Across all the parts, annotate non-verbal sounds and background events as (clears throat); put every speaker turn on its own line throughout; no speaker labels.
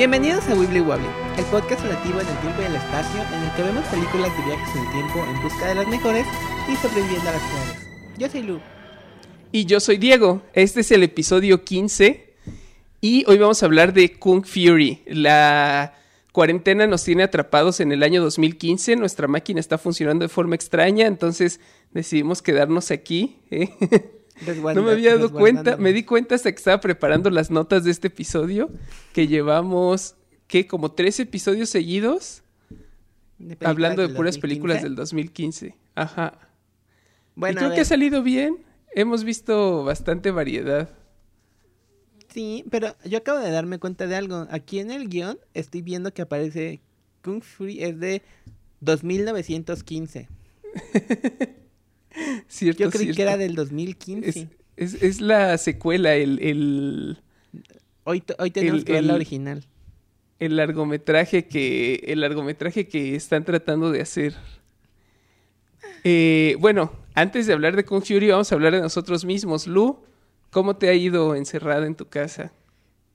Bienvenidos a Wibbly Wobbly, el podcast relativo en el tiempo y el espacio en el que vemos películas de viajes en el tiempo en busca de las mejores y sobreviviendo a las peores. Yo soy Lu.
Y yo soy Diego. Este es el episodio 15 y hoy vamos a hablar de Kung Fury. La cuarentena nos tiene atrapados en el año 2015, nuestra máquina está funcionando de forma extraña, entonces decidimos quedarnos aquí. ¿eh? (laughs) No me había dado cuenta, me di cuenta hasta que estaba preparando las notas de este episodio, que llevamos, ¿qué? Como tres episodios seguidos hablando de puras películas del 2015. Ajá. Bueno, y creo que ha salido bien. Hemos visto bastante variedad.
Sí, pero yo acabo de darme cuenta de algo. Aquí en el guion estoy viendo que aparece Kung Fury es de 2915. (laughs) (laughs)
cierto,
yo creí que era del 2015.
Es, la secuela, el...
Hoy, hoy tenemos que ver la original.
El largometraje que, el largometraje que están tratando de hacer. Eh, bueno, antes de hablar de Kung Fury, vamos a hablar de nosotros mismos. Lu, ¿cómo te ha ido encerrada en tu casa?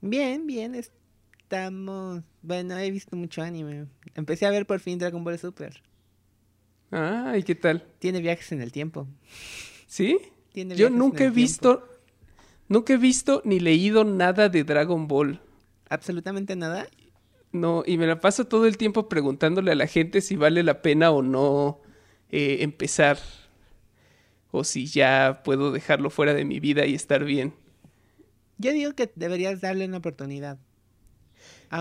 Bien, bien, estamos... Bueno, he visto mucho anime. Empecé a ver por fin Dragon Ball Super.
Ah, ¿y qué tal?
Tiene viajes en el tiempo.
¿Sí? Yo nunca he visto, nunca he visto ni leído nada de Dragon Ball.
¿Absolutamente nada?
No, y me la paso todo el tiempo preguntándole a la gente si vale la pena o no eh, empezar. O si ya puedo dejarlo fuera de mi vida y estar bien.
Yo digo que deberías darle una oportunidad.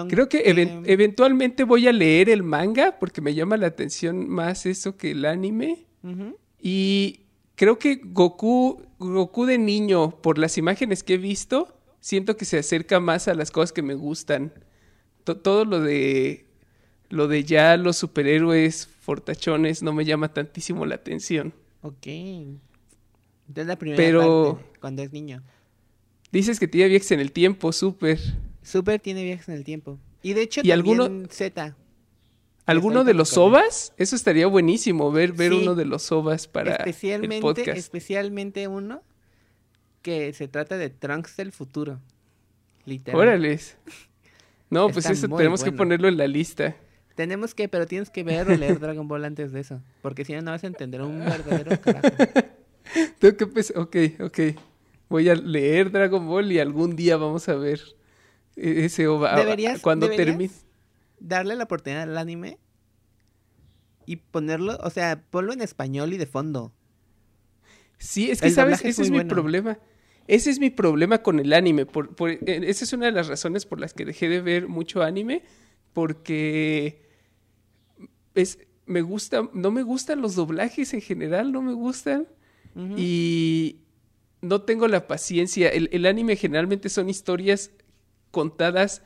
Creo que eventualmente voy a leer el manga porque me llama la atención más eso que el anime. Y creo que Goku, Goku de niño, por las imágenes que he visto, siento que se acerca más a las cosas que me gustan. todo lo de lo de ya los superhéroes fortachones no me llama tantísimo la atención.
Ok. Es la primera Pero, parte, cuando es niño.
Dices que tiene viajes en el tiempo, súper.
Súper tiene viajes en el tiempo. Y de hecho, ¿Y alguno... Z.
¿Alguno de los ovas? Eso estaría buenísimo, ver, ver uno de los ovas para
especialmente,
el podcast.
Especialmente uno que se trata de Trunks del futuro. Literal.
Órales. No, pues eso tenemos que ponerlo en la lista.
Tenemos que, pero tienes que ver o leer (laughs) Dragon Ball antes de eso. Porque si no, no vas a entender un verdadero carajo. (laughs)
Tengo que pues, ok, ok. Voy a leer Dragon Ball y algún día vamos a ver ese OVA.
Deberías, cuando termine. Darle la oportunidad al anime y ponerlo, o sea, ponlo en español y de fondo.
Sí, es que sabes, ese es, mi problema. Ese es mi problema con el anime. Por, e, esa es una de las razones por las que dejé de ver mucho anime. Porque es, me gusta, no me gustan los doblajes en general, no me gustan. Y no tengo la paciencia. El, el, anime generalmente son historias contadas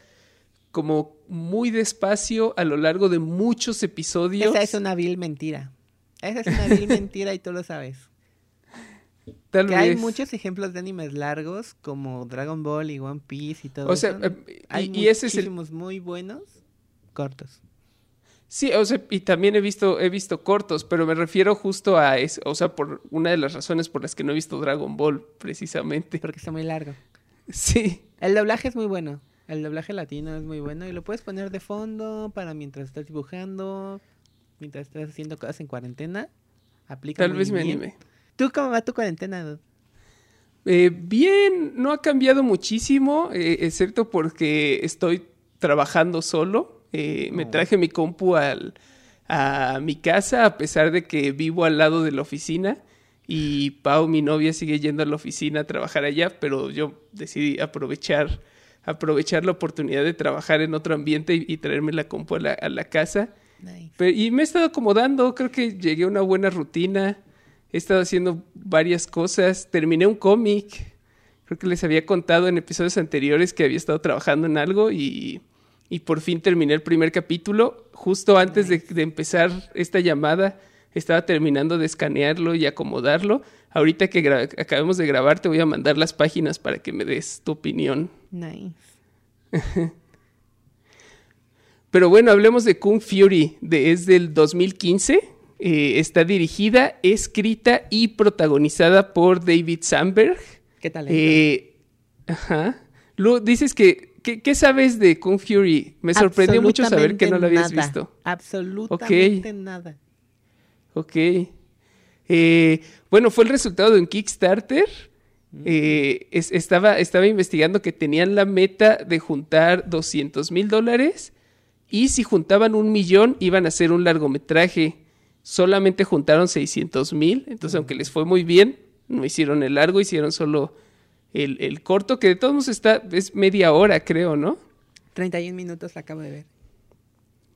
como muy despacio a lo largo de muchos episodios.
Esa es una vil mentira. Esa es una vil (laughs) mentira y tú lo sabes. Tal que hay muchos ejemplos de animes largos como Dragon Ball y One Piece y todo o sea, eh, hay y, ese es el... muy buenos cortos.
Sí, o sea, y también he visto, he visto cortos, pero me refiero justo a eso, o sea, por una de las razones por las que no he visto Dragon Ball, precisamente.
Porque está muy largo.
Sí.
El doblaje es muy bueno. El doblaje latino es muy bueno y lo puedes poner de fondo para mientras estás dibujando, mientras estás haciendo cosas en cuarentena. Aplica
Tal vez me anime.
¿Tú cómo va tu cuarentena?
Eh, bien, no ha cambiado muchísimo, eh, excepto porque estoy trabajando solo. Eh, me oh. traje mi compu al, a mi casa a pesar de que vivo al lado de la oficina y Pau, mi novia, sigue yendo a la oficina a trabajar allá, pero yo decidí aprovechar, aprovechar la oportunidad de trabajar en otro ambiente y, traerme la compu a la, casa. y me he estado acomodando, creo que llegué a una buena rutina, he estado haciendo varias cosas, terminé un cómic, creo que les había contado en episodios anteriores que había estado trabajando en algo y, y por fin terminé el primer capítulo, justo antes de, de empezar esta llamada estaba terminando de escanearlo y acomodarlo. Ahorita que acabemos de grabar, te voy a mandar las páginas para que me des tu opinión.
Nice. (laughs)
Pero bueno, hablemos de Kung Fury, de, es del 2015. Eh, está dirigida, escrita y protagonizada por David Sandberg.
¿Qué tal?
Eh, ajá. Lu, dices que ¿qué, sabes de Kung Fury? Me sorprendió mucho saber que no lo habías visto.
Absolutamente nada.
Ok. Eh, bueno, fue el resultado de un Kickstarter. Eh, estaba, estaba investigando que tenían la meta de juntar 200 mil dólares y si juntaban un millón iban a hacer un largometraje. Solamente juntaron 600 mil, entonces aunque les fue muy bien, no hicieron el largo, hicieron solo el, corto, que de todos modos está, es media hora creo, ¿no?
31 minutos la acabo de ver.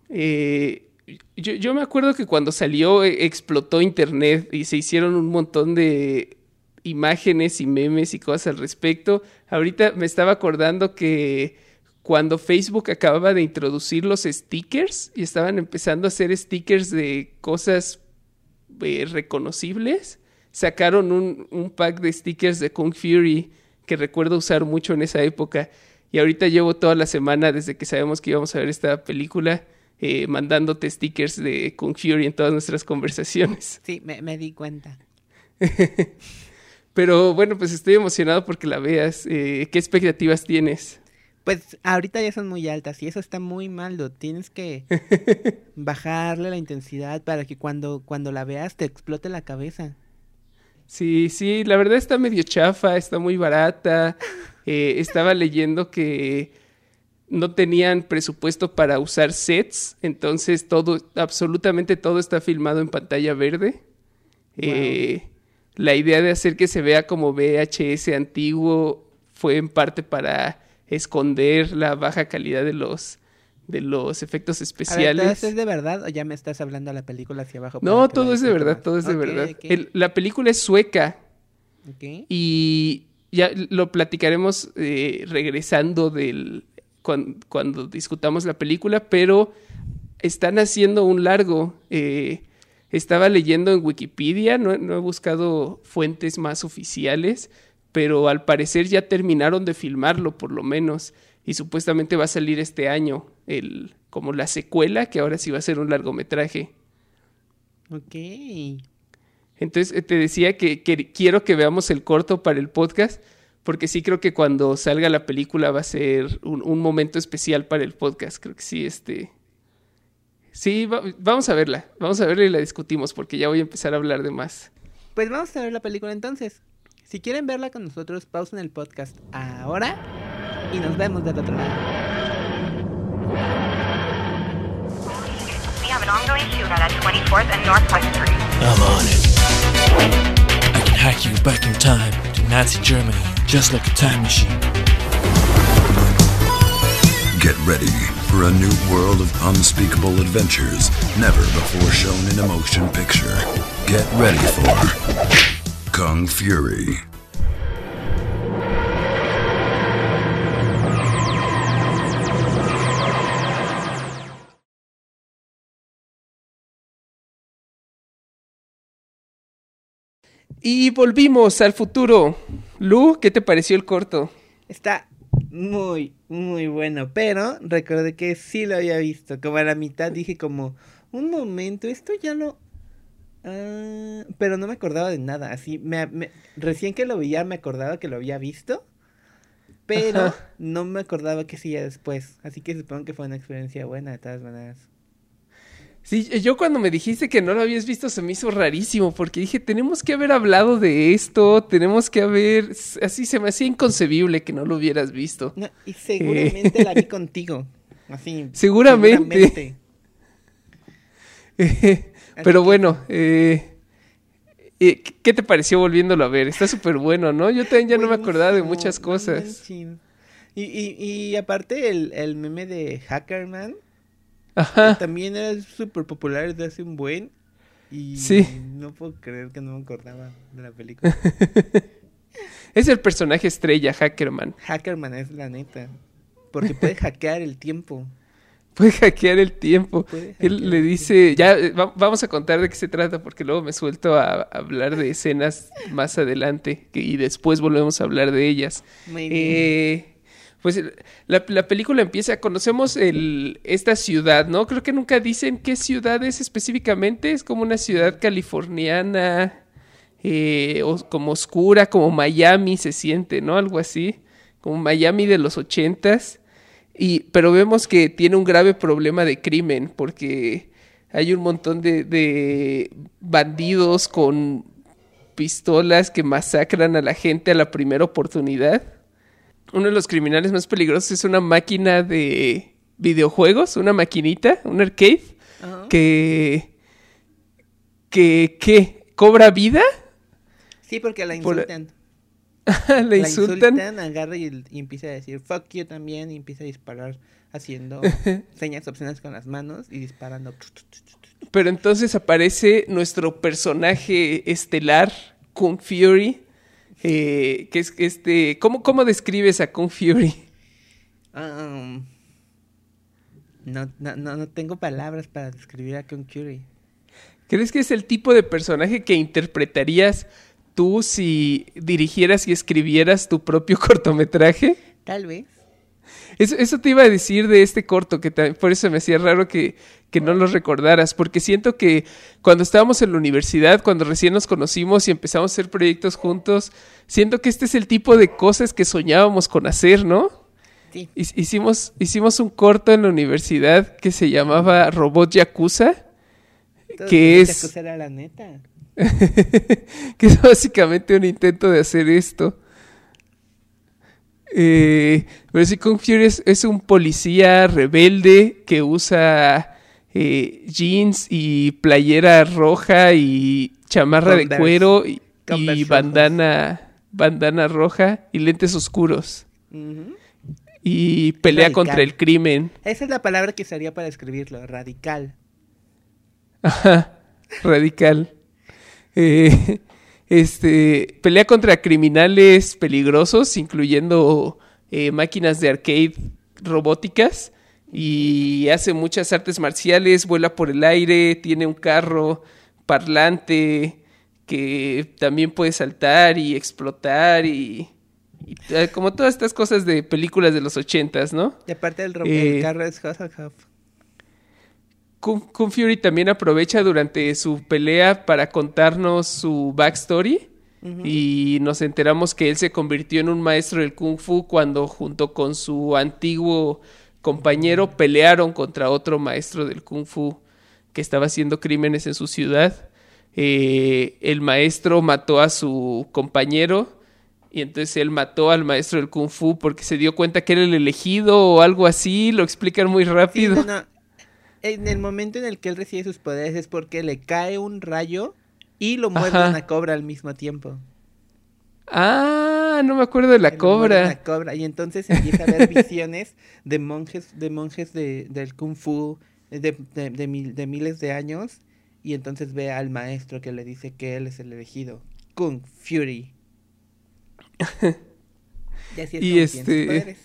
Eh, yo, me acuerdo que cuando salió eh, explotó internet y se hicieron un montón de imágenes y memes y cosas al respecto. Ahorita me estaba acordando que cuando Facebook acababa de introducir los stickers y estaban empezando a hacer stickers de cosas eh, reconocibles, sacaron un, un, pack de stickers de Kung Fury que recuerdo usar mucho en esa época. Y ahorita llevo toda la semana desde que sabemos que íbamos a ver esta película eh, mandándote stickers de Kung Fury en todas nuestras conversaciones. (laughs)
Sí, me, di cuenta. (laughs)
Pero bueno, pues estoy emocionado porque la veas. Eh, ¿Qué expectativas tienes?
Pues ahorita ya son muy altas y eso está muy malo. Tienes que (laughs) bajarle la intensidad para que cuando, cuando la veas te explote la cabeza.
Sí, sí, la verdad está medio chafa, está muy barata. Eh, estaba leyendo que no tenían presupuesto para usar sets, entonces todo, absolutamente todo está filmado en pantalla verde. Eh, la idea de hacer que se vea como VHS antiguo fue en parte para esconder la baja calidad de los de los efectos especiales.
¿Es de verdad o ya me estás hablando a la película hacia abajo?
No, todo es de verdad, todo es de verdad. la película es sueca. Y ya lo platicaremos eh, regresando del, cuando, discutamos la película, pero están haciendo un largo. Eh, estaba leyendo en Wikipedia, no, he buscado fuentes más oficiales, pero al parecer ya terminaron de filmarlo por lo menos y supuestamente va a salir este año el como la secuela que ahora sí va a ser un largometraje.
Ok.
Entonces eh, te decía que quiero que veamos el corto para el podcast porque sí creo que cuando salga la película va a ser un, momento especial para el podcast. Creo que sí, este... Sí, vamos a verla, vamos a verla y la discutimos porque ya voy a empezar a hablar de más.
Pues vamos a ver la película entonces. Si quieren verla con nosotros, pausen el podcast ahora y nos vemos del otro lado. We have an ongoing shootout at 24th and Northwest Street. I'm on it. I can hack you back in time to Nazi Germany. Just like a time machine.
Get ready for a new world of unspeakable adventures never before shown in a motion picture. Get ready for Kung Fury.
Y volvimos al futuro. Lu, ¿qué te pareció el corto?
Está muy, muy bueno, pero recordé que sí lo había visto. Como a la mitad dije como, un momento, esto ya lo... Ah", pero no me acordaba de nada, así, me, recién que lo veía me acordaba que lo había visto, pero no me acordaba que sí ya después, así que supongo que fue una experiencia buena de todas maneras.
Sí, yo cuando me dijiste que no lo habías visto se me hizo rarísimo porque dije, tenemos que haber hablado de esto, tenemos que haber, así se me hacía inconcebible que no lo hubieras visto.
y seguramente la vi contigo, así. (laughs)
Seguramente. (laughs) pero bueno, eh, eh, ¿qué te pareció volviéndolo a ver? Está súper bueno, ¿no? Yo también ya no me acordaba de muchas cosas.
Y, y, y aparte el, el meme de Hackerman Ajá. También era súper popular desde hace un buen. Y no puedo creer que no me acordaba de la película. (laughs)
es el personaje estrella, Hackerman.
Hackerman es la neta. Porque puede hackear el tiempo.
Puede hackear el tiempo. Él le dice, ya eh, vamos a contar de qué se trata porque luego me suelto a, hablar de escenas más adelante y después volvemos a hablar de ellas. Muy bien. Eh, pues la, la, película empieza, conocemos el, esta ciudad, ¿no? Creo que nunca dicen qué ciudad es específicamente, es como una ciudad californiana, eh, como oscura, como Miami se siente, ¿no? Algo así, como Miami de los ochentas. Y, pero vemos que tiene un grave problema de crimen porque hay un montón de, de bandidos con pistolas que masacran a la gente a la primera oportunidad. Uno de los criminales más peligrosos es una máquina de videojuegos, una maquinita, un arcade, que, que, que cobra vida.
Sí, porque la insultan. la insultan. (laughs) agarra y, empieza a decir fuck you también y empieza a disparar haciendo (laughs) señas obscenas con las manos y disparando.
Pero entonces aparece nuestro personaje estelar, Kung Fury, eh, que es este... ¿Cómo, cómo describes a Kung Fury?
Um, no, no, no, tengo palabras para describir a Kung Fury.
¿Crees que es el tipo de personaje que interpretarías tú si dirigieras y escribieras tu propio (laughs) cortometraje?
Tal vez.
Eso, te iba a decir de este corto, que por eso me hacía raro que, que no lo recordaras, porque siento que cuando estábamos en la universidad, cuando recién nos conocimos y empezamos a hacer proyectos juntos, siento que este es el tipo de cosas que soñábamos con hacer, ¿no? Sí. Hicimos, hicimos un corto en la universidad que se llamaba Robot Yakuza, que es...
Yakuza era la neta. (laughs)
que es básicamente un intento de hacer esto. Eh, Kung Fury es, un policía rebelde que usa eh, jeans y playera roja y chamarra de cuero y, bandana, bandana roja y lentes oscuros. Y pelea contra el crimen.
Esa es la palabra que usaría para escribirlo, radical.
Ajá, radical. Eh, este, pelea contra criminales peligrosos, incluyendo eh, máquinas de arcade robóticas. Y hace muchas artes marciales, vuela por el aire, tiene un carro parlante que también puede saltar y explotar y, eh, como todas estas cosas de películas de los ochentas, ¿no?
Y aparte el, el carro es Hasselhoff.
Kung, Fury también aprovecha durante su pelea para contarnos su backstory. Y nos enteramos que él se convirtió en un maestro del Kung Fu cuando junto con su antiguo compañero pelearon contra otro maestro del Kung Fu que estaba haciendo crímenes en su ciudad. Eh, el maestro mató a su compañero y entonces él mató al maestro del Kung Fu porque se dio cuenta que era el elegido o algo así, lo explican muy rápido
en el momento en el que él recibe sus poderes es porque le cae un rayo y lo muerde una cobra al mismo tiempo.
Ah, no me acuerdo de la cobra.
La cobra. Y entonces empieza a ver visiones (laughs) de monjes, de monjes de, del kung fu de, de, miles de años. Y entonces ve al maestro que le dice que él es el elegido. Kung Fury. (laughs)
y así es y este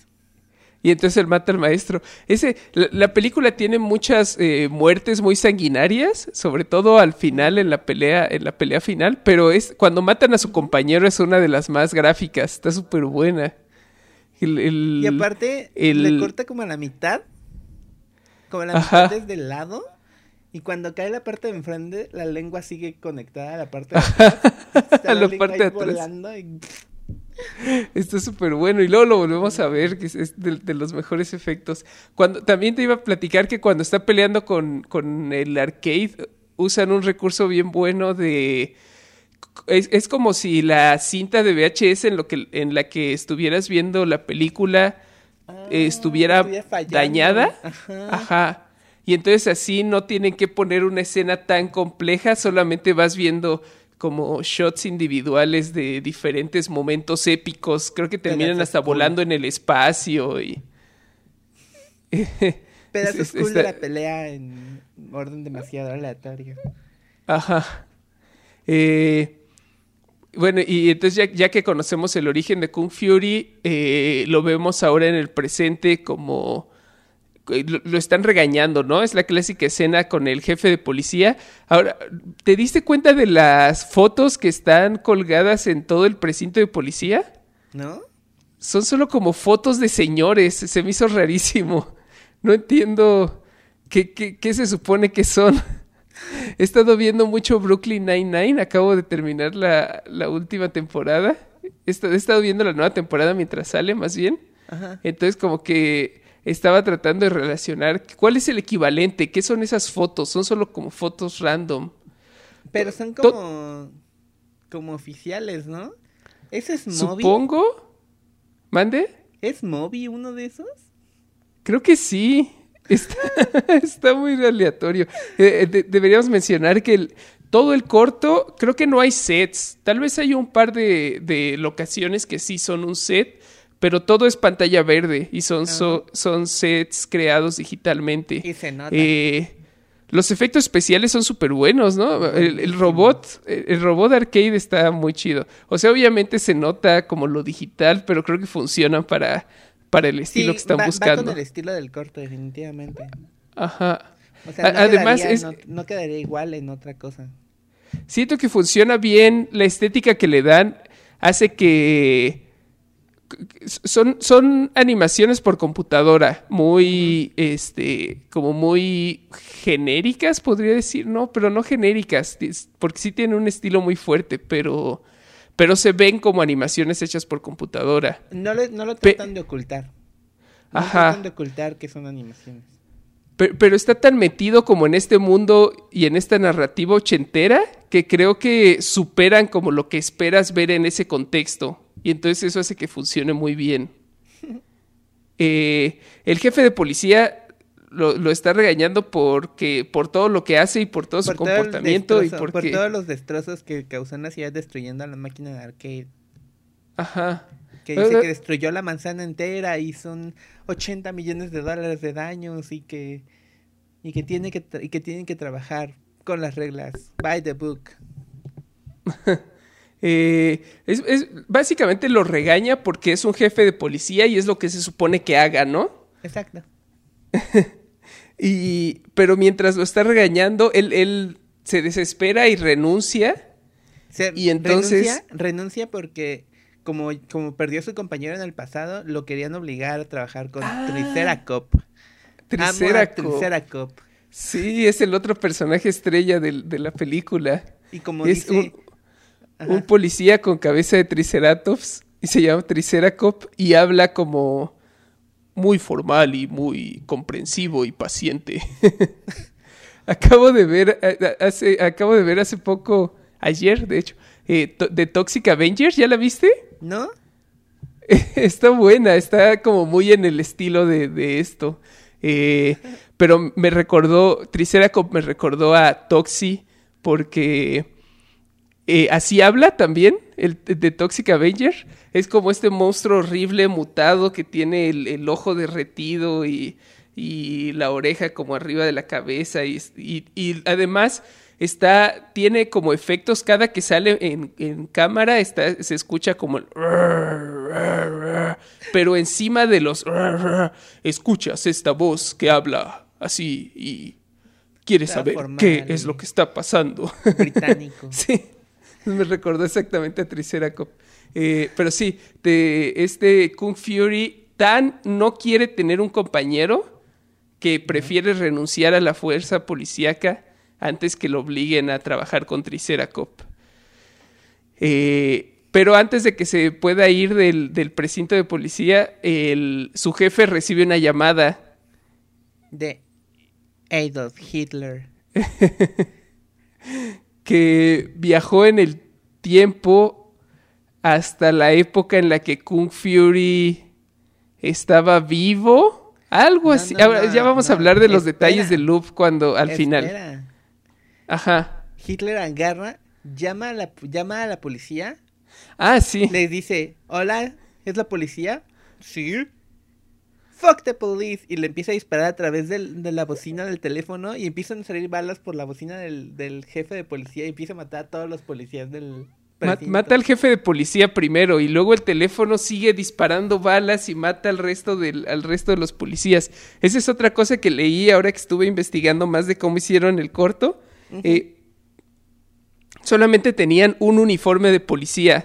y entonces él mata al maestro. Ese, la, película tiene muchas eh, muertes muy sanguinarias, sobre todo al final en la pelea, en la pelea final, pero es cuando matan a su compañero es una de las más gráficas, está súper buena.
y aparte le corta como a la mitad, como a la mitad desde el lado. Y cuando cae la parte de enfrente, la lengua sigue conectada a la parte de (laughs) atrás. a la, parte de atrás.
Está súper bueno. Y luego lo volvemos a ver, que es, de, los mejores efectos. Cuando, también te iba a platicar que cuando está peleando con, con el arcade, usan un recurso bien bueno de. Es, como si la cinta de VHS en, lo que, en la que estuvieras viendo la película ah, estuviera dañada. Ajá. Y entonces así no tienen que poner una escena tan compleja, solamente vas viendo como shots individuales de diferentes momentos épicos. Creo que terminan hasta volando en el espacio y... (laughs)
Pedazos cool de la pelea en orden demasiado aleatorio.
Ajá. Eh, bueno, y entonces ya, que conocemos el origen de Kung Fury, eh, lo vemos ahora en el presente como lo, están regañando, ¿no? Es la clásica escena con el jefe de policía. Ahora, ¿te diste cuenta de las fotos que están colgadas en todo el precinto de policía?
¿No?
Son solo como fotos de señores, se me hizo rarísimo. (laughs) No entiendo qué, qué, se supone que son. (laughs) He estado viendo mucho Brooklyn Nine-Nine, acabo de terminar la, la última temporada. He estado, viendo la nueva temporada mientras sale, más bien. Entonces como que estaba tratando de relacionar cuál es el equivalente, qué son esas fotos, son solo como fotos random.
Pero son como como oficiales, ¿no? ¿Ese es
Moby? Supongo. ¿Mande?
¿Es Moby uno de esos?
Creo que sí. Está, (laughs) muy aleatorio. Eh, eh, deberíamos mencionar que todo el corto, creo que no hay sets. Tal vez hay un par de, locaciones que sí son un set, pero todo es pantalla verde y son, son sets creados digitalmente.
Y se nota.
Eh, los efectos especiales son súper buenos, ¿no? El, robot, el robot arcade está muy chido. O sea, obviamente se nota como lo digital, pero creo que funcionan para, para el estilo que están buscando. Va
con el estilo del corto, definitivamente.
Ajá.
O sea, no Además, quedaría, no, quedaría igual en otra cosa.
Siento que funciona bien, la estética que le dan hace que son, son animaciones por computadora, muy, este, como muy genéricas, podría decir, no, pero no genéricas, porque sí tienen un estilo muy fuerte, pero, pero se ven como animaciones hechas por computadora.
No, no lo tratan de ocultar. No Ajá. tratan de ocultar que son animaciones.
Pero, pero, está tan metido como en este mundo y en esta narrativa ochentera que creo que superan como lo que esperas ver en ese contexto. Y entonces eso hace que funcione muy bien. (laughs) Eh, el jefe de policía lo, está regañando porque por todo lo que hace y por todo su comportamiento y
por todos los destrozos que causó en la ciudad destruyendo a la máquina de arcade.
Ajá.
Que dice que destruyó la manzana entera y son 80 millones de dólares de daños y que y que tiene que y que tienen que trabajar con las reglas. By the book. (laughs)
Eh, es, básicamente lo regaña porque es un jefe de policía y es lo que se supone que haga, ¿no?
Exacto. (laughs)
y, pero mientras lo está regañando, él, se desespera y renuncia. y entonces...
Renuncia, renuncia porque como, como perdió a su compañero en el pasado, lo querían obligar a trabajar con ah, Triceracop.
Triceracop. Sí, es el otro personaje estrella de, la película.
Y como dice
un policía con cabeza de triceratops y se llama Triceracop y habla como muy formal y muy comprensivo y paciente. (laughs) acabo de ver hace acabo de ver hace poco ayer de hecho eh, de Toxic Avengers ¿ya la viste?
No. (laughs)
está buena, está como muy en el estilo de, esto. Eh, pero me recordó, Triceracop me recordó a Toxi porque eh, así habla también el de Toxic Avenger. Es como este monstruo horrible mutado que tiene el, ojo derretido y, la oreja como arriba de la cabeza. Y, además está, tiene como efectos cada que sale en, cámara, está, se escucha como el... Pero encima de los... Escuchas esta voz que habla así y quieres saber qué es lo que está pasando.
Británico. (laughs)
sí. (laughs) Me recordó exactamente a Triceracop. Eh, pero sí, este Kung Fury tan no quiere tener un compañero que prefiere renunciar a la fuerza policíaca antes que lo obliguen a trabajar con Triceracop. Eh, pero antes de que se pueda ir del, precinto de policía, su jefe recibe una llamada.
De Adolf Hitler. (laughs)
que viajó en el tiempo hasta la época en la que Kung Fury estaba vivo. Algo así. ya vamos a hablar de los detalles del loop cuando al final. Ajá.
Hitler agarra, llama a la, llama a la policía.
Ah, sí.
Le dice, hola, ¿es la policía? Sí fuck the police, y le empieza a disparar a través de la bocina del teléfono y empiezan a salir balas por la bocina del, jefe de policía y empieza a matar a todos los policías del...
Mata al jefe de policía primero y luego el teléfono sigue disparando balas y mata al resto, del, al resto de los policías. Esa es otra cosa que leí ahora que estuve investigando más de cómo hicieron el corto. Eh, solamente tenían un uniforme de policía.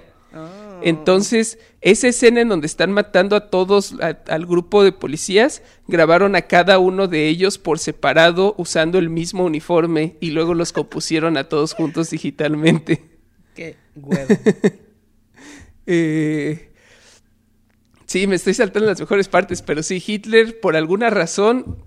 Entonces esa escena en donde están matando a todos, al grupo de policías, grabaron a cada uno de ellos por separado usando el mismo uniforme y luego los compusieron a todos juntos digitalmente.
Qué huevo. (laughs)
Eh, Sí, me estoy saltando las mejores partes, pero sí, Hitler por alguna razón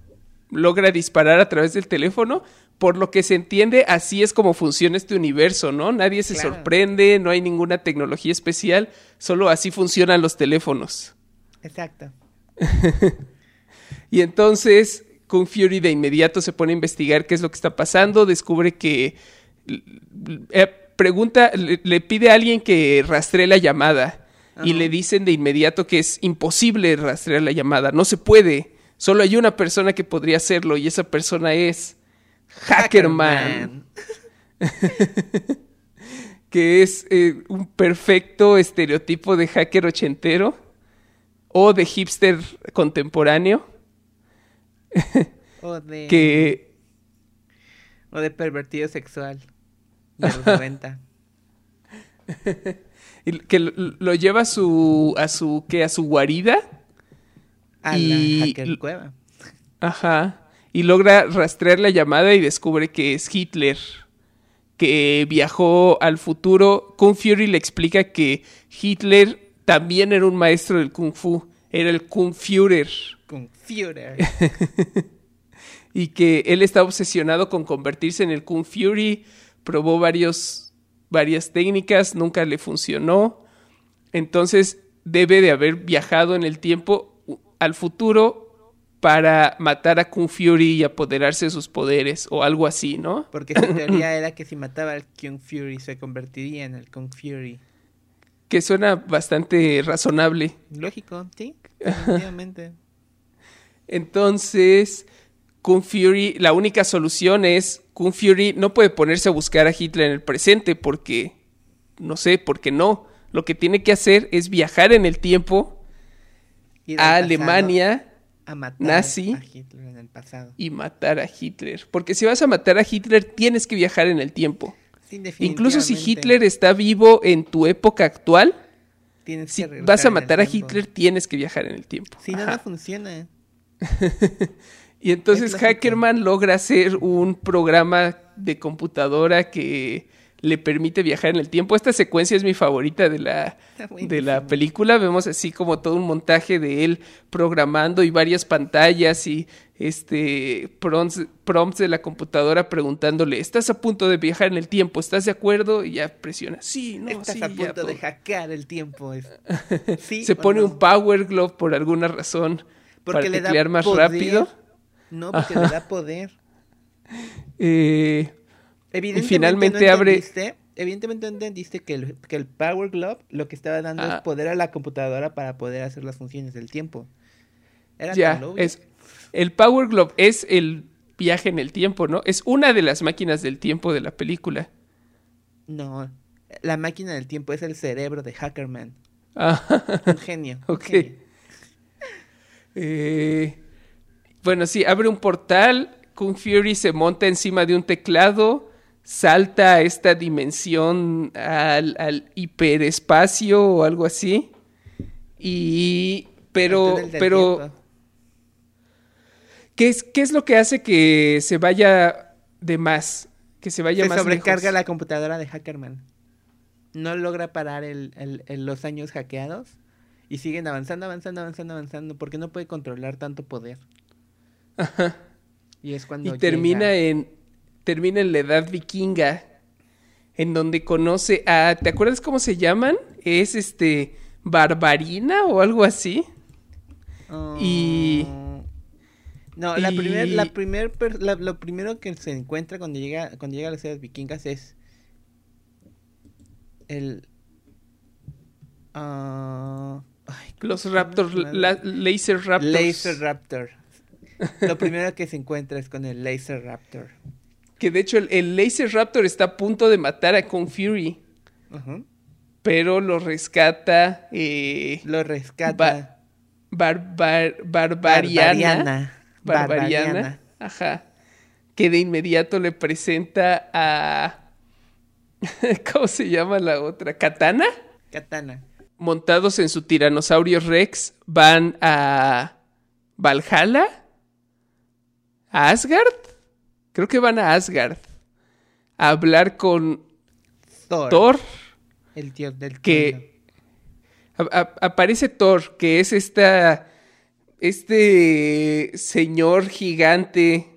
logra disparar a través del teléfono. Por lo que se entiende, así es como funciona este universo, ¿no? Nadie se sorprende, no hay ninguna tecnología especial, solo así funcionan los teléfonos.
Exacto. (laughs)
y entonces, Kung Fury de inmediato se pone a investigar qué es lo que está pasando, descubre que... Eh, pregunta, le, pide a alguien que rastree la llamada y le dicen de inmediato que es imposible rastrear la llamada, no se puede. Solo hay una persona que podría hacerlo y esa persona es Hackerman. (laughs) que es eh, un perfecto estereotipo de hacker ochentero o de hipster contemporáneo.
o de... (laughs) que... O de pervertido sexual (laughs) de los 90.
que lo, lleva a su, a su, ¿qué? A su guarida.
A y, la cueva.
Ajá. Y logra rastrear la llamada y descubre que es Hitler, que viajó al futuro. Kung Fury le explica que Hitler también era un maestro del Kung Fu. Era el Kung Führer.
Kung Führer. (laughs)
y que él está obsesionado con convertirse en el Kung Fury. Probó varios varias técnicas, nunca le funcionó. Entonces debe de haber viajado en el tiempo al futuro para matar a Kung Fury y apoderarse de sus poderes o algo así, ¿no?
Porque su (clears throat) teoría era que si mataba al Kung Fury se convertiría en el Kung Fury.
Que suena bastante razonable.
Lógico, sí, (laughs) definitivamente.
Entonces, Kung Fury, la única solución es Kung Fury no puede ponerse a buscar a Hitler en el presente porque, no sé, porque no. Lo que tiene que hacer es viajar en el tiempo a Alemania
a matar
nazi
a Hitler en el pasado.
y matar a Hitler. Porque si vas a matar a Hitler tienes que viajar en el tiempo. Incluso si Hitler está vivo en tu época actual, si vas a matar a Hitler tienes que viajar en el tiempo.
Si no, no funciona. (laughs)
Y entonces Hackerman logra hacer un programa de computadora que le permite viajar en el tiempo. Esta secuencia es mi favorita de la, de la película. Vemos así como todo un montaje de él programando y varias pantallas y este prompts, prompts de la computadora preguntándole, ¿estás a punto de viajar en el tiempo? ¿Estás de acuerdo? Y ya presiona, sí, no,
Estás a punto de hackear el tiempo. (laughs)
Se pone un Power Glove por alguna razón Porque para le más rápido.
No, porque le da (laughs) poder.
Eh, evidentemente y finalmente abre.
Evidentemente entendiste que el, que el Power Glove lo que estaba dando es ah. poder a la computadora para poder hacer las funciones del tiempo.
Era ya, es, el Power Glove es el viaje en el tiempo, ¿no? Es una de las máquinas del tiempo de la película.
No, la máquina del tiempo es el cerebro de Hackerman.
Ah.
Un genio. (laughs)
ok. Eh, bueno, sí, abre un portal, Kung Fury se monta encima de un teclado, salta a esta dimensión al, hiperespacio o algo así. Y. Pero. Pero. ¿qué es, ¿Qué es lo que hace que se vaya de más? Que se vaya
se
más.
sobrecarga la computadora de Hackerman. No logra parar los años hackeados. Y siguen avanzando, avanzando, avanzando, avanzando. Porque no puede controlar tanto poder. Y es cuando.
Y termina en. Termina en la edad vikinga. En donde conoce a. ¿Te acuerdas cómo se llaman? Es este. Barbarina o algo así. y.
Oh. No, la primer, la primer, lo primero que se encuentra cuando llega, cuando llega a las ciudades vikingas es el uh,
los Raptors, Laser Raptors.
Laser Raptor. Lo primero que se encuentra es con el Laser Raptor.
Que de hecho el, Laser Raptor está a punto de matar a Kung Fury. Pero lo rescata. Eh,
lo rescata.
barbariana, barbariana. Barbariana. Ajá. Que de inmediato le presenta a. (laughs) ¿Cómo se llama la otra? ¿Katana?
Katana.
Montados en su tiranosaurio Rex, van a. Valhalla Asgard? Creo que van a Asgard a hablar con
Thor. el dios del
que aparece Thor, que es esta, este señor gigante.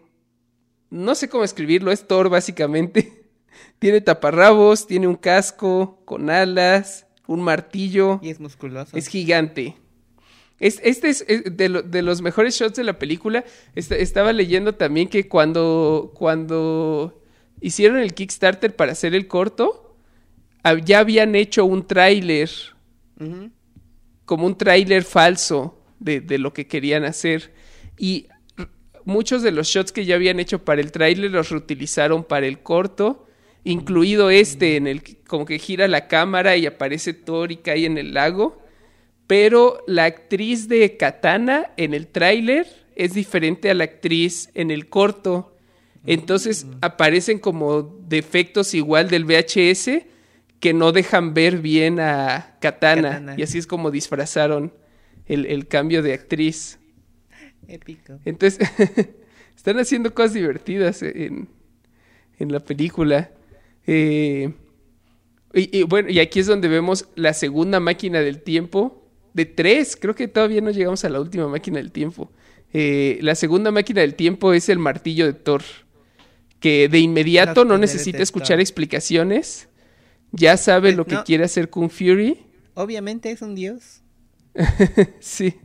No sé cómo escribirlo, es Thor básicamente. (laughs) tiene taparrabos, tiene un casco con alas, un martillo.
Y es musculoso.
Es gigante. Este es, de, los mejores shots de la película. estaba leyendo también que cuando, cuando hicieron el Kickstarter para hacer el corto, ya habían hecho un tráiler como un tráiler falso de, lo que querían hacer. Y muchos de los shots que ya habían hecho para el tráiler los reutilizaron para el corto, incluido este en el que como que gira la cámara y aparece Thor y cae en el lago. Pero la actriz de Katana en el tráiler es diferente a la actriz en el corto. Entonces aparecen como defectos igual del VHS, que no dejan ver bien a Katana, Y así es como disfrazaron el, cambio de actriz.
Épico.
Entonces, (laughs) están haciendo cosas divertidas en, la película. Eh, y, bueno, y aquí es donde vemos la segunda máquina del tiempo. De tres, creo que todavía no llegamos a la última máquina del tiempo. Eh, la segunda máquina del tiempo es el martillo de Thor. Que de inmediato no necesita escuchar explicaciones ya sabe lo que quiere hacer con Fury.
Obviamente es un dios. (laughs)
sí.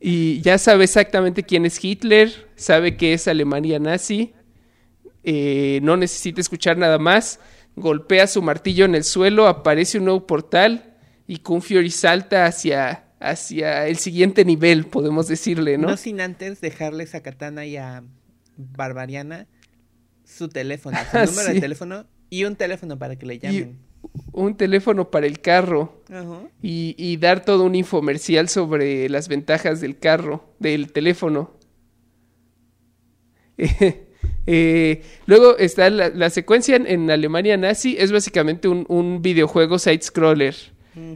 Y ya sabe exactamente quién es Hitler, sabe que es Alemania nazi, eh, no necesita escuchar nada más, golpea su martillo en el suelo, aparece un nuevo portal y Kung Fury salta hacia, hacia el siguiente nivel, podemos decirle, ¿no?
No sin antes dejarles a Katana y a Barbariana su teléfono, su (laughs) número de teléfono y un teléfono para que le llamen.
un teléfono para el carro. Y, dar todo un infomercial sobre las ventajas del carro, del teléfono. (laughs) Eh, luego está la, secuencia en, Alemania nazi, es básicamente un, videojuego side-scroller.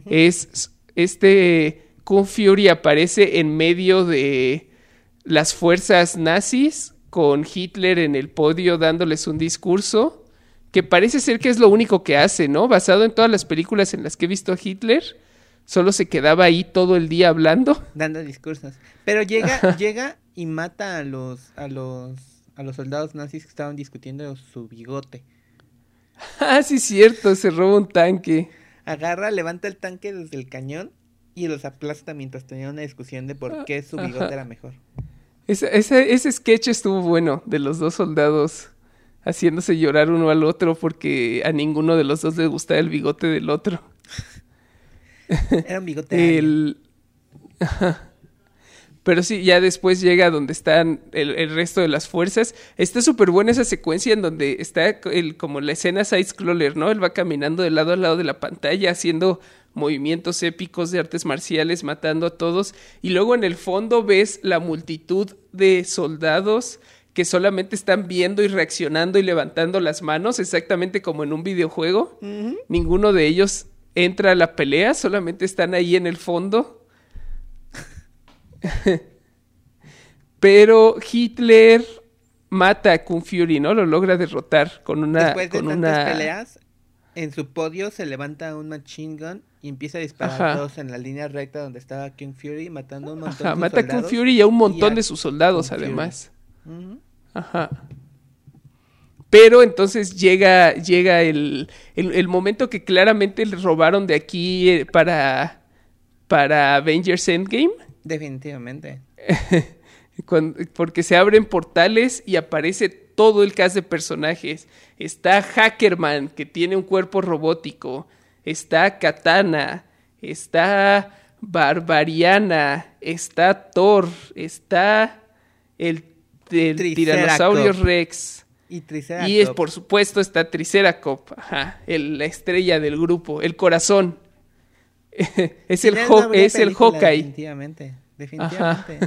Es este Kung Fury aparece en medio de las fuerzas nazis con Hitler en el podio dándoles un discurso que parece ser que es lo único que hace, ¿no? Basado en todas las películas en las que he visto a Hitler, solo se quedaba ahí todo el día hablando. (laughs)
Dando discursos. Pero llega, (laughs) llega y mata a los, a los, a los soldados nazis que estaban discutiendo su bigote.
Ah, sí, cierto, se roba un tanque.
Agarra, levanta el tanque desde el cañón y los aplasta mientras tenían una discusión de por qué su bigote era mejor.
Ese, ese, ese sketch estuvo bueno, de los dos soldados haciéndose llorar uno al otro porque a ninguno de los dos le gustaba el bigote del otro.
Era un bigote. (laughs) el... (laughs)
Pero sí, ya después llega donde están el, resto de las fuerzas. Está súper buena esa secuencia en donde está el, como la escena side-scroller, ¿no? Él va caminando de lado a lado de la pantalla haciendo movimientos épicos de artes marciales, matando a todos. Y luego en el fondo ves la multitud de soldados que solamente están viendo y reaccionando y levantando las manos, exactamente como en un videojuego. Ninguno de ellos entra a la pelea, solamente están ahí en el fondo. (laughs) Pero Hitler mata a Kung Fury, ¿no? Lo logra derrotar con una...
Después de
con
tantas peleas, en su podio se levanta un machine gun y empieza a disparar a todos en la línea recta donde estaba Kung Fury, matando a un montón
de mata a Kung Fury y a un montón de sus soldados, además. Ajá. Pero entonces llega, llega el, el, momento que claramente le robaron de aquí eh, para, para Avengers Endgame.
Definitivamente. (laughs)
porque se abren portales y aparece todo el cast de personajes. Está Hackerman, que tiene un cuerpo robótico. Está Katana. Está Barbariana. Está Thor. Está el tiranosaurio Rex.
Y
Y es, por supuesto está Triceracop, ajá, el, la estrella del grupo, el corazón. (laughs) es el, es el Hawkeye.
Definitivamente, definitivamente.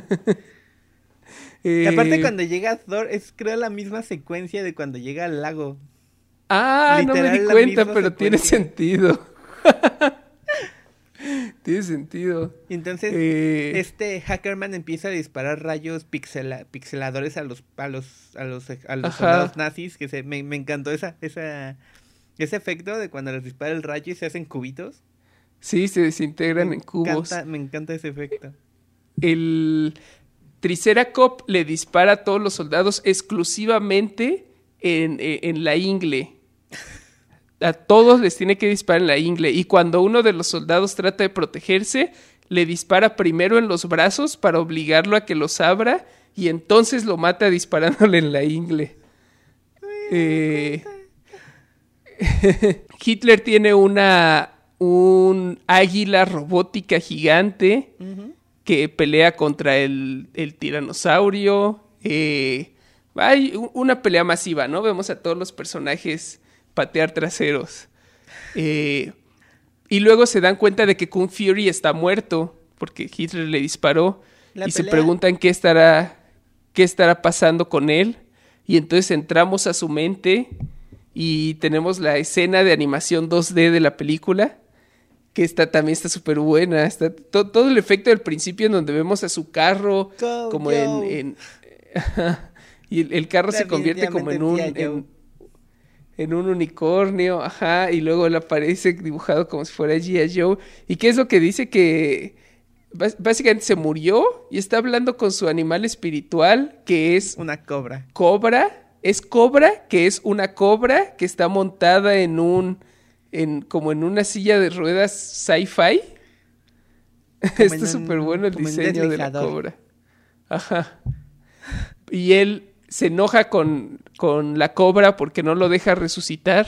y (laughs) aparte eh, cuando llega Thor es creo la misma secuencia de cuando llega al lago.
Ah, no me di cuenta, pero tiene sentido. (laughs) Tiene sentido.
Y entonces, eh, este Hackerman empieza a disparar rayos pixeladores a los, a los, a los, a los soldados nazis, que se, me, encantó esa, esa, ese efecto de cuando les dispara el rayo y se hacen cubitos.
Sí, se desintegran en cubos.
me encanta ese efecto.
El Triceracop le dispara a todos los soldados exclusivamente en, eh, en la ingle. A todos les tiene que disparar en la ingle. Y cuando uno de los soldados trata de protegerse, le dispara primero en los brazos para obligarlo a que los abra y entonces lo mata disparándole en la ingle. Eh, (laughs) Hitler tiene una un águila robótica gigante que pelea contra el, tiranosaurio. Eh, hay una pelea masiva, ¿no? Vemos a todos los personajes patear traseros. Eh, y luego se dan cuenta de que Kung Fury está muerto porque Hitler le disparó y se preguntan qué estará qué estará pasando con él y entonces entramos a su mente y tenemos la escena de animación 2D de la película que está también está súper buena está todo el efecto del principio en donde vemos a su carro como en, (laughs) y el, carro se convierte como en un en un unicornio, ajá, y luego él aparece dibujado como si fuera G.I. Joe. ¿Y qué es lo que dice? Que básicamente se murió y está hablando con su animal espiritual, que es...
Una cobra.
Cobra, es cobra, que es una cobra que está montada en un... En, como en una silla de ruedas sci-fi. Está súper bueno el diseño de la cobra. Ajá. Y él se enoja con, con la cobra porque no lo deja resucitar,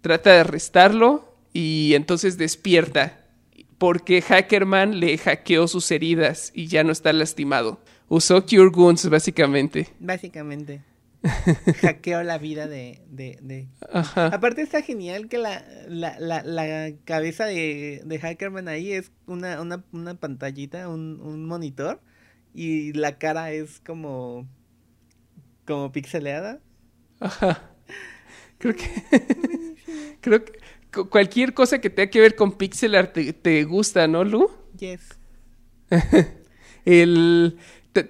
trata de arrestarlo y entonces despierta porque Hackerman le hackeó sus heridas y ya no está lastimado. Usó Cure Guns, básicamente.
Básicamente. (laughs) Hackeó la vida de... de, Aparte está genial que la, la, la, cabeza de, de, Hackerman ahí es una, una, una pantallita, un, un monitor, y la cara es como como pixeleada.
Ajá. (laughs) Creo que. (laughs) creo que cualquier cosa que tenga que ver con pixel art te, gusta, ¿no, Lu?
Yes.
El,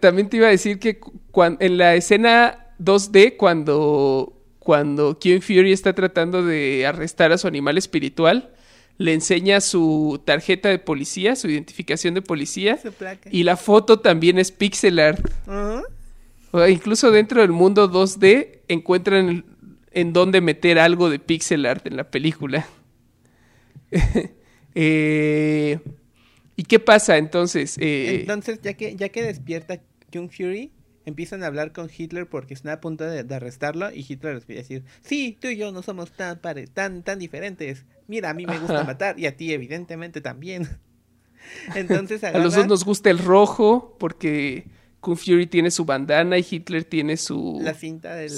también te iba a decir que en la escena 2D, cuando, cuando King Fury está tratando de arrestar a su animal espiritual, le enseña su tarjeta de policía, su identificación de policía, y la foto también es pixel art. Incluso dentro del mundo 2D encuentran en dónde meter algo de pixel art en la película. (laughs) Eh, ¿Y qué pasa entonces?
Eh, entonces, ya que, ya que despierta Kung Fury, empiezan a hablar con Hitler porque están a punto de, arrestarlo y Hitler les pide decir, sí, tú y yo no somos tan, tan, tan diferentes. Mira, a mí me gusta matar y a ti evidentemente también. (laughs) Entonces
A los dos nos gusta el rojo porque Kung Fury tiene su bandana y Hitler tiene su...
La cinta del...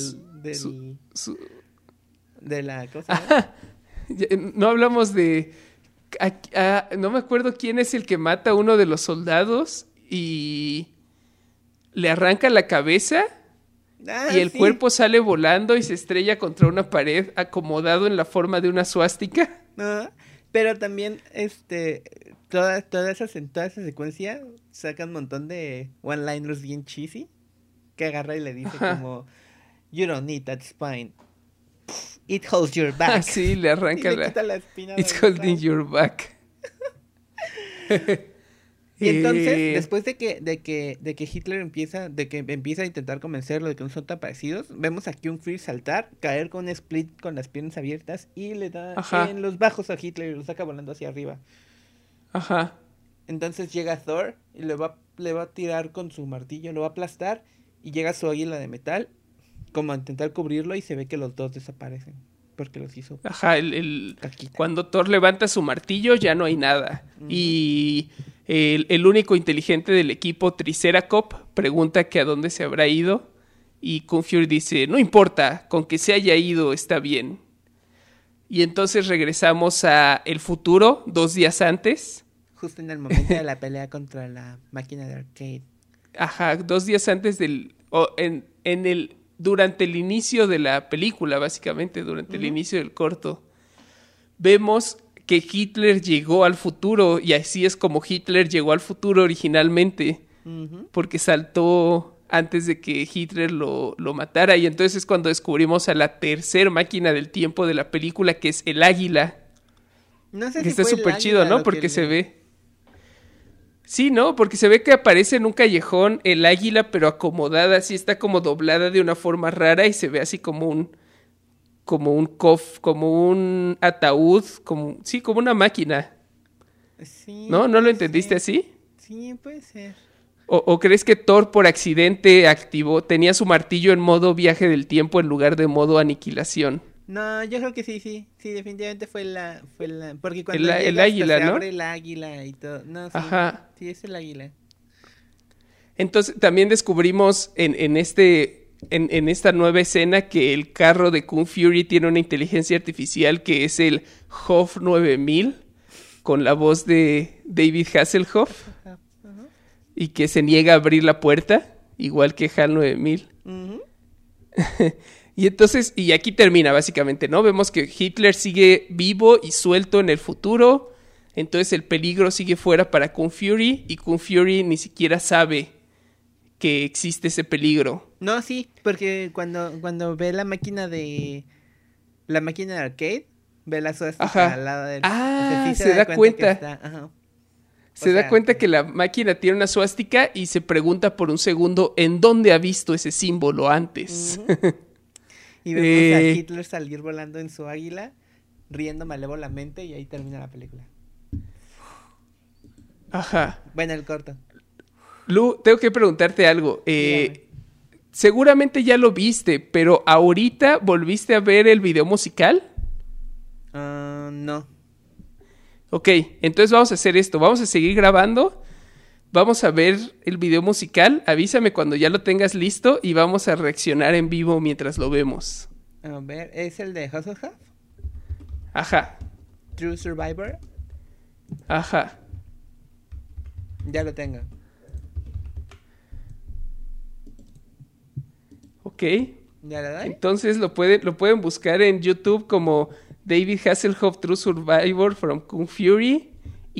de la cosa.
no hablamos de... no me acuerdo quién es el que mata a uno de los soldados y le arranca la cabeza ah, y el cuerpo sale volando y se estrella contra una pared acomodado en la forma de una suástica.
Ah, pero también, este, toda, toda, esa, toda esa secuencia saca un montón de one-liners bien cheesy que agarra y le dice como, you don't need that spine. It holds your back. Ah,
sí, le arranca la... espina. It's holding your back. (laughs)
y entonces, eh, después de que, de que, de que Hitler empieza, de que empieza a intentar convencerlo de que no son tan parecidos, vemos a Kung Free saltar, caer con un split con las piernas abiertas y le da en los bajos a Hitler y lo saca volando hacia arriba.
Ajá.
Entonces llega Thor y le va, le va a tirar con su martillo, lo va a aplastar y llega su águila de metal como a intentar cubrirlo y se ve que los dos desaparecen porque los hizo.
Ajá, el, cuando Thor levanta su martillo ya no hay nada. Y el, el, único inteligente del equipo, Triceracop, pregunta que a dónde se habrá ido. Y Fury dice, no importa, con que se haya ido está bien. Y entonces regresamos a el futuro, dos días antes.
Justo en el momento de la pelea (laughs) contra la máquina de arcade.
Ajá, dos días antes del... En, en el... Durante el inicio de la película, básicamente, durante el inicio del corto, vemos que Hitler llegó al futuro y así es como Hitler llegó al futuro originalmente, porque saltó antes de que Hitler lo, lo, matara. Y entonces es cuando descubrimos a la tercera máquina del tiempo de la película, que es el águila.
No sé
que está súper chido, ¿no? Porque se ve. Sí, ¿no? Porque se ve que aparece en un callejón el águila, pero acomodada, así está como doblada de una forma rara y se ve así como un. como un cof, como un ataúd, como. sí, como una máquina. Sí. ¿No? ¿No lo entendiste así?
Sí, puede ser.
O, crees que Thor por accidente activó, tenía su martillo en modo viaje del tiempo en lugar de modo aniquilación?
No, yo creo que sí, sí, sí, definitivamente fue la, fue la, porque cuando
el, el águila,
se
¿no?
abre el águila y todo, no, sí,
Ajá.
sí, es el águila.
Entonces también descubrimos en, en este, en, en, esta nueva escena que el carro de Kung Fury tiene una inteligencia artificial que es el Hoff 9000 con la voz de David Hasselhoff y que se niega a abrir la puerta, igual que HAL 9000. (laughs) y entonces, y aquí termina básicamente, ¿no? Vemos que Hitler sigue vivo y suelto en el futuro, entonces el peligro sigue fuera para Kung Fury y Kung Fury ni siquiera sabe que existe ese peligro.
No, sí, porque cuando, cuando ve la máquina de... La máquina de arcade, ve la suástica al lado del...
Ah, se, da, cuenta se da cuenta que la máquina tiene una suástica y se pregunta por un segundo en dónde ha visto ese símbolo antes. (laughs)
y vemos a Hitler salir volando en su águila, riendo malévolamente y ahí termina la película.
Ajá.
Bueno, el corto.
Lu, tengo que preguntarte algo. Eh, seguramente ya lo viste, pero ahorita volviste a ver el video musical.
Ah, no.
Ok, entonces vamos a hacer esto. Vamos a seguir grabando. Vamos a ver el video musical. Avísame cuando ya lo tengas listo y vamos a reaccionar en vivo mientras lo vemos.
A ver, ¿es el de Hustle Half?
Ajá.
True Survivor.
Ajá.
Ya lo tengo.
Ok.
¿Ya lo doy?
Entonces lo, puede, lo pueden buscar en YouTube como David Hasselhoff True Survivor from Kung Fury.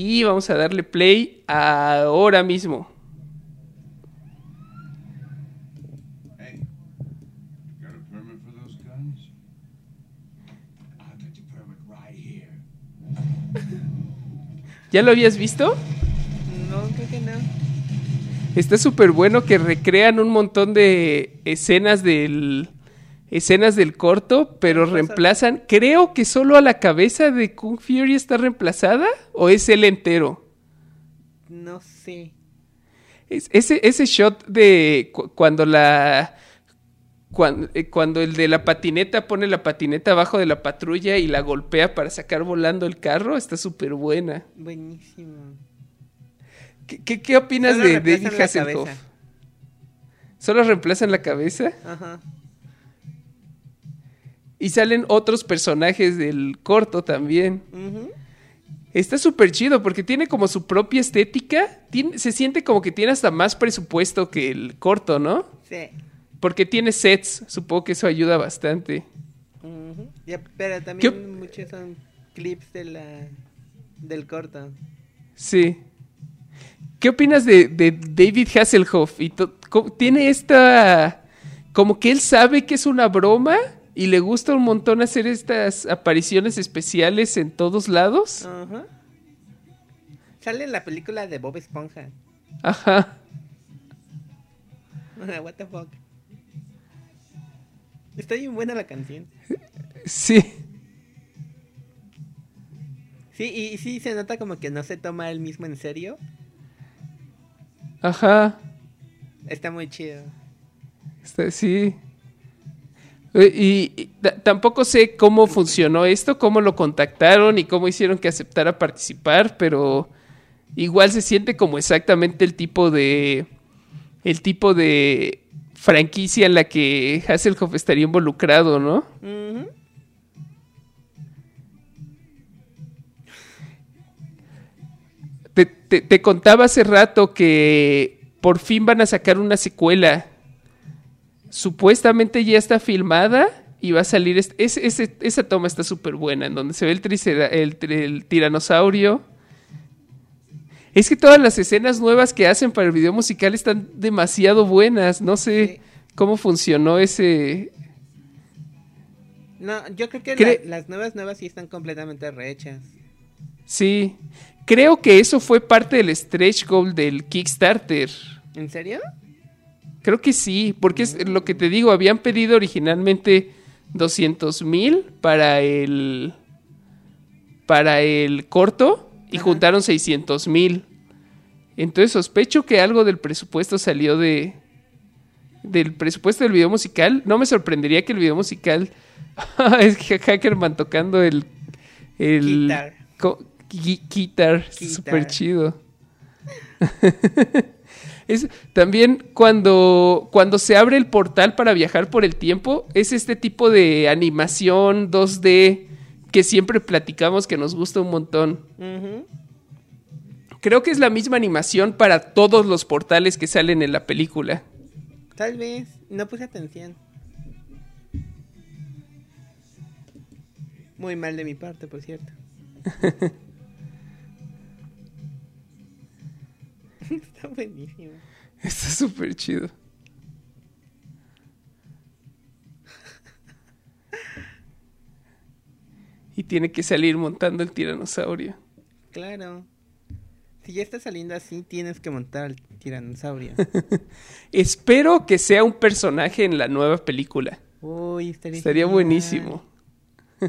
Y vamos a darle play ahora mismo. (laughs) ¿Ya lo habías visto?
No, creo que no.
Está súper bueno que recrean un montón de escenas del, escenas del corto, pero reemplazan, creo que solo a la cabeza de Kung Fury está reemplazada o es el entero.
No sé.
ese, ese shot de cuando la cuando, eh, cuando, el de la patineta pone la patineta abajo de la patrulla y la golpea para sacar volando el carro, está súper buena.
Buenísimo.
¿Qué, qué, opinas de David Hasselhoff? ¿Solo reemplazan la cabeza?
Ajá.
Y salen otros personajes del corto también. Está súper chido porque tiene como su propia estética. se siente como que tiene hasta más presupuesto que el corto, ¿no?
Sí.
Porque tiene sets. Supongo que eso ayuda bastante.
pero también muchos son clips de la, del corto.
Sí. ¿Qué opinas de, de David Hasselhoff? Y tiene esta... Como que él sabe que es una broma y le gusta un montón hacer estas apariciones especiales en todos lados.
Ajá. Sale en la película de Bob Esponja.
Ajá. (laughs)
What the fuck. Está bien buena la canción.
Sí.
Sí, y sí se nota como que no se toma él mismo en serio.
Ajá.
Está muy chido.
Está, sí. Eh, y, tampoco sé cómo funcionó esto, cómo lo contactaron y cómo hicieron que aceptara participar, pero igual se siente como exactamente el tipo de el tipo de franquicia en la que Hasselhoff estaría involucrado, ¿no? te contaba hace rato que por fin van a sacar una secuela supuestamente ya está filmada y va a salir. esa toma está súper buena, en donde se ve el, el, tiranosaurio. Es que todas las escenas nuevas que hacen para el video musical están demasiado buenas. No sé cómo funcionó ese.
No, yo creo que las nuevas nuevas sí están completamente rehechas.
Sí. Creo que eso fue parte del stretch goal del Kickstarter.
¿En serio?
Creo que sí, porque es lo que te digo, habían pedido originalmente 200 mil para el para el corto y juntaron 600 mil. Entonces sospecho que algo del presupuesto salió de del presupuesto del video musical. No me sorprendería que el video musical (laughs) es que Hackerman tocando el el guitar, súper chido. (laughs) Es también cuando, cuando se abre el portal para viajar por el tiempo, es este tipo de animación 2D que siempre platicamos que nos gusta un montón. Creo que es la misma animación para todos los portales que salen en la película.
Tal vez, no puse atención. Muy mal de mi parte, por cierto. (laughs) (laughs) Está buenísimo.
Está súper chido. y tiene que salir montando el tiranosaurio.
Claro. Si ya está saliendo así, tienes que montar al tiranosaurio. (laughs)
Espero que sea un personaje en la nueva película.
Uy, estaría,
estaría buenísimo. (laughs)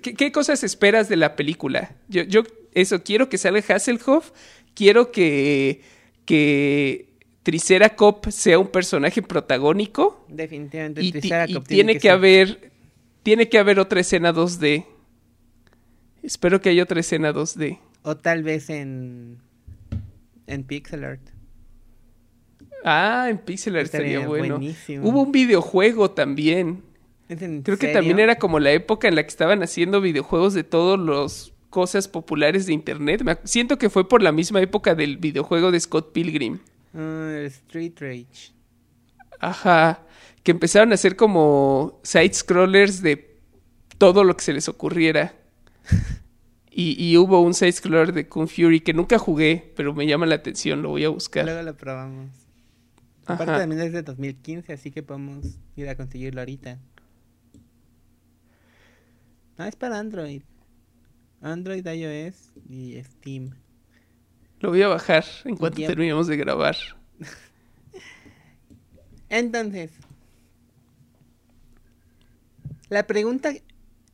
¿qué, cosas esperas de la película? Yo, yo, eso, quiero que salga Hasselhoff, quiero que, que Triceracop sea un personaje protagónico.
Definitivamente,
y, Triceracop tiene, que haber tiene que haber otra escena 2D. Espero que haya otra escena 2D.
O tal vez en. En Pixel Art.
Ah, en Pixel Art sería bueno. Hubo un videojuego también. Creo que también era como la época en la que estaban haciendo videojuegos de todas las cosas populares de internet. siento que fue por la misma época del videojuego de Scott Pilgrim.
Ah, Street Rage.
Ajá que empezaron a hacer como side scrollers de todo lo que se les ocurriera. (laughs) y, hubo un side scroller de Kung Fury que nunca jugué, pero me llama la atención, lo voy a buscar.
Luego lo probamos. Aparte también es de 2015, así que podemos ir a conseguirlo ahorita. Ah, es para Android. Android, iOS y Steam.
Lo voy a bajar en cuanto terminemos de grabar. (laughs)
Entonces, la pregunta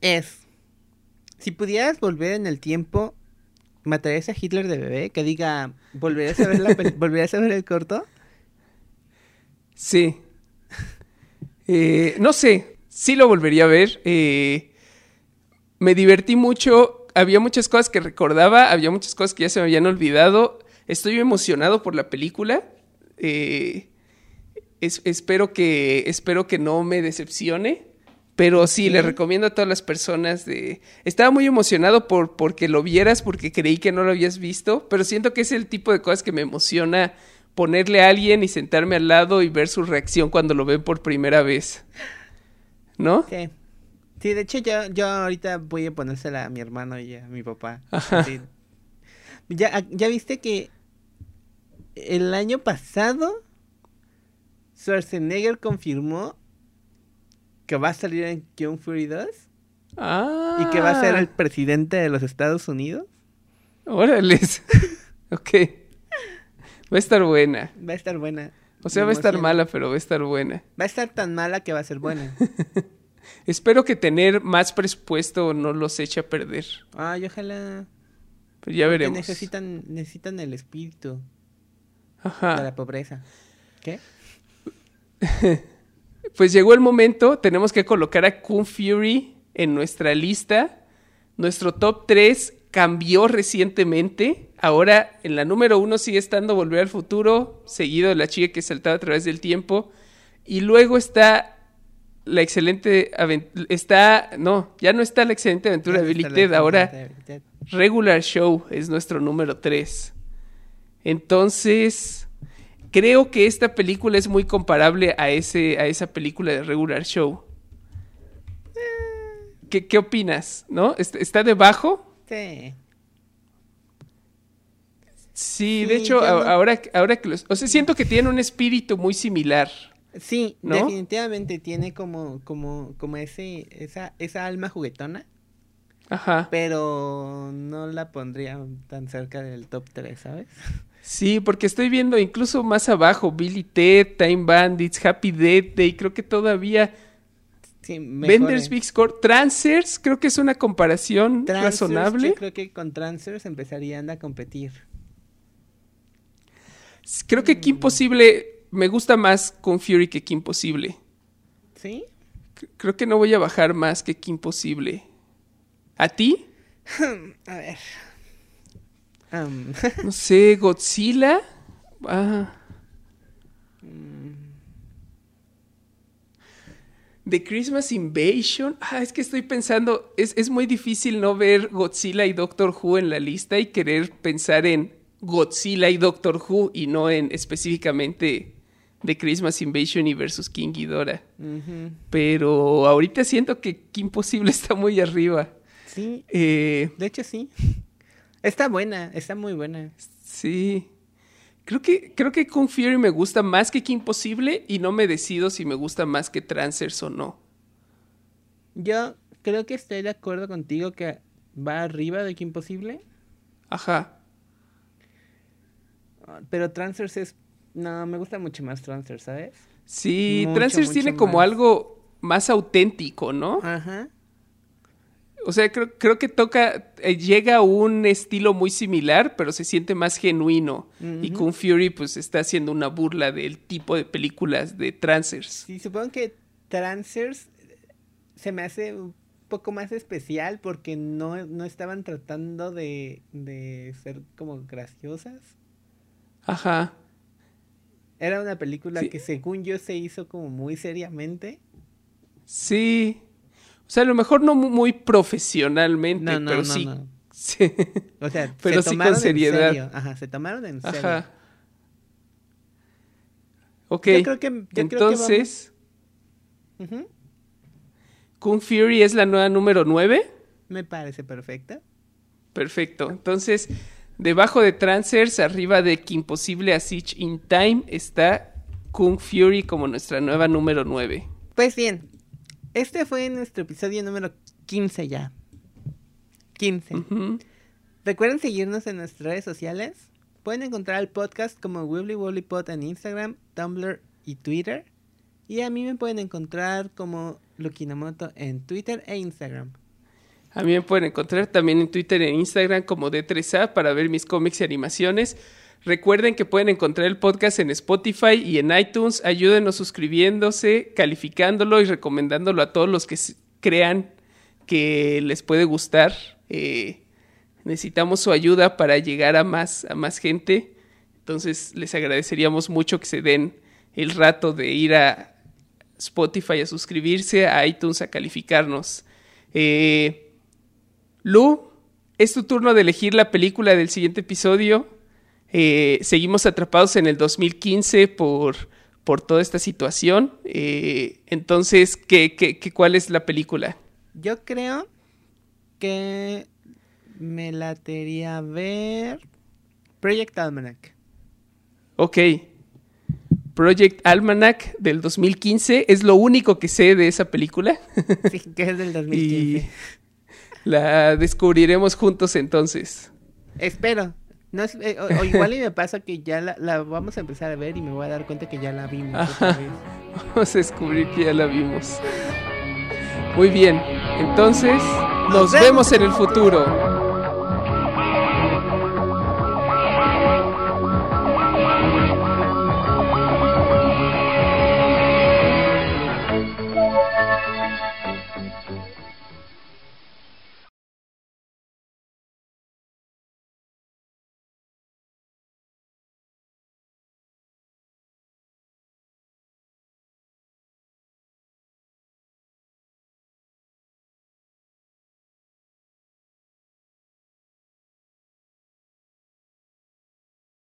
es, si pudieras volver en el tiempo, ¿matarías a Hitler de bebé? Que diga, ¿volverías a ver, la (laughs) ¿volverías a ver el corto?
Sí. Eh, no sé, sí lo volvería a ver. Eh, me divertí mucho, había muchas cosas que recordaba, había muchas cosas que ya se me habían olvidado. Estoy emocionado por la película. Eh, espero, que, espero que no me decepcione. Pero sí, le recomiendo a todas las personas de... Estaba muy emocionado por porque lo vieras, porque creí que no lo habías visto, pero siento que es el tipo de cosas que me emociona ponerle a alguien y sentarme al lado y ver su reacción cuando lo ven por primera vez. ¿No?
Sí. Sí, de hecho yo, yo ahorita voy a ponérsela a mi hermano y a mi papá. (laughs) Ya, ya viste que el año pasado Schwarzenegger confirmó que va a salir en Kung Fury 2.
Ah.
Y que va a ser el presidente de los Estados Unidos.
Órale. (laughs) (laughs) ok. Va a estar buena.
Va a estar buena.
O sea, va a estar mala, pero va a estar buena.
Va a estar tan mala que va a ser buena.
Espero que tener más presupuesto no los eche a perder.
Ay, ojalá.
Pero ya veremos.
Necesitan, necesitan el espíritu.
Ajá.
De la pobreza. ¿Qué? (laughs)
pues llegó el momento, tenemos que colocar a Kung Fury en nuestra lista. Nuestro top 3 cambió recientemente. Ahora en la número 1 sigue estando Volver al Futuro, seguido de la chica que saltaba a través del tiempo. Y luego está la excelente está no, ya no está la excelente aventura de Billy Ted, ahora Regular Show es nuestro número 3. Entonces, creo que esta película es muy comparable a, ese, a esa película de Regular Show. ¿Qué, qué opinas? ¿No? ¿Está debajo?
Sí.
Sí, de hecho, ahora, ahora que los... O sea, siento que tiene un espíritu muy similar.
Sí, definitivamente tiene como, como, como ese, esa, esa alma juguetona. Ajá. Pero no la pondría tan cerca del top 3, ¿sabes?
Sí, porque estoy viendo incluso más abajo Billy Ted, Time Bandits, Happy Death Day, creo que todavía sí, Vendors Big Score, Transers, creo que es una comparación razonable. Yo
creo que con Transers empezarían a competir.
Creo que Kim Possible me gusta más con Fury que Kim Possible. ¿Sí? creo que no voy a bajar más que Kim Possible. ¿A ti? (laughs)
a ver. (laughs)
no sé, Godzilla. Ah. The Christmas Invasion. Ah, es que estoy pensando, es, es, muy difícil no ver Godzilla y Doctor Who en la lista y querer pensar en Godzilla y Doctor Who y no en específicamente The Christmas Invasion y versus King Ghidorah. Pero ahorita siento que Imposible (laughs) está muy arriba.
Sí. Eh, de hecho, sí. Está buena, está muy buena.
Sí. Creo que, creo que Kung Fury me gusta más que Imposible y no me decido si me gusta más que Transers o no.
Yo creo que estoy de acuerdo contigo que va arriba de Imposible. Ajá. Pero Transers es... No, me gusta mucho más Transers, ¿sabes?
Sí, Transers tiene como algo más auténtico, ¿no? Ajá. O sea, creo, creo que toca, eh, llega a un estilo muy similar, pero se siente más genuino. Y Kung Fury, pues, está haciendo una burla del tipo de películas de Transers.
Sí, supongo que Transers se me hace un poco más especial porque no, estaban tratando de, de ser como graciosas. Ajá. Era una película que según yo se hizo como muy seriamente.
Sí. O sea, a lo mejor no muy profesionalmente, pero sí. sí.
O sea, (laughs) pero se sí con seriedad. En serio. Ajá, se tomaron en serio. Ajá.
Ok. Yo creo que, Entonces. Kung Fury es la nueva número 9.
Me parece perfecta.
Perfecto. Entonces, debajo de Transers, arriba de Impossible a Siege in Time, está Kung Fury como nuestra nueva número 9.
Pues bien, este fue nuestro episodio número 15 ya. 15. Recuerden seguirnos en nuestras redes sociales. Pueden encontrar el podcast como Wibbly Wobbly Pod en Instagram, Tumblr y Twitter. Y a mí me pueden encontrar como Lukinamoto en Twitter e Instagram.
A mí me pueden encontrar también en Twitter e Instagram como D3A para ver mis cómics y animaciones. Recuerden que pueden encontrar el podcast en Spotify y en iTunes. Ayúdenos suscribiéndose, calificándolo y recomendándolo a todos los que crean que les puede gustar. Eh, necesitamos su ayuda para llegar a más, a más gente. Entonces les agradeceríamos mucho que se den el rato de ir a Spotify a suscribirse, a iTunes a calificarnos. Eh, Lu, es tu turno de elegir la película del siguiente episodio. Eh, seguimos atrapados en el 2015 por, por toda esta situación. Eh, entonces, ¿qué, qué, cuál es la película?
Yo creo que me latería ver Project Almanac.
Ok. Project Almanac del 2015 es lo único que sé de esa película.
Sí, que es del (laughs) 2015.
La descubriremos juntos entonces.
Espero. No eh, o, igual y me pasa que ya la, vamos a empezar a ver y me voy a dar cuenta que ya la vimos. (laughs)
Vamos a descubrir que ya la vimos. Muy bien, entonces nos, vemos en el futuro.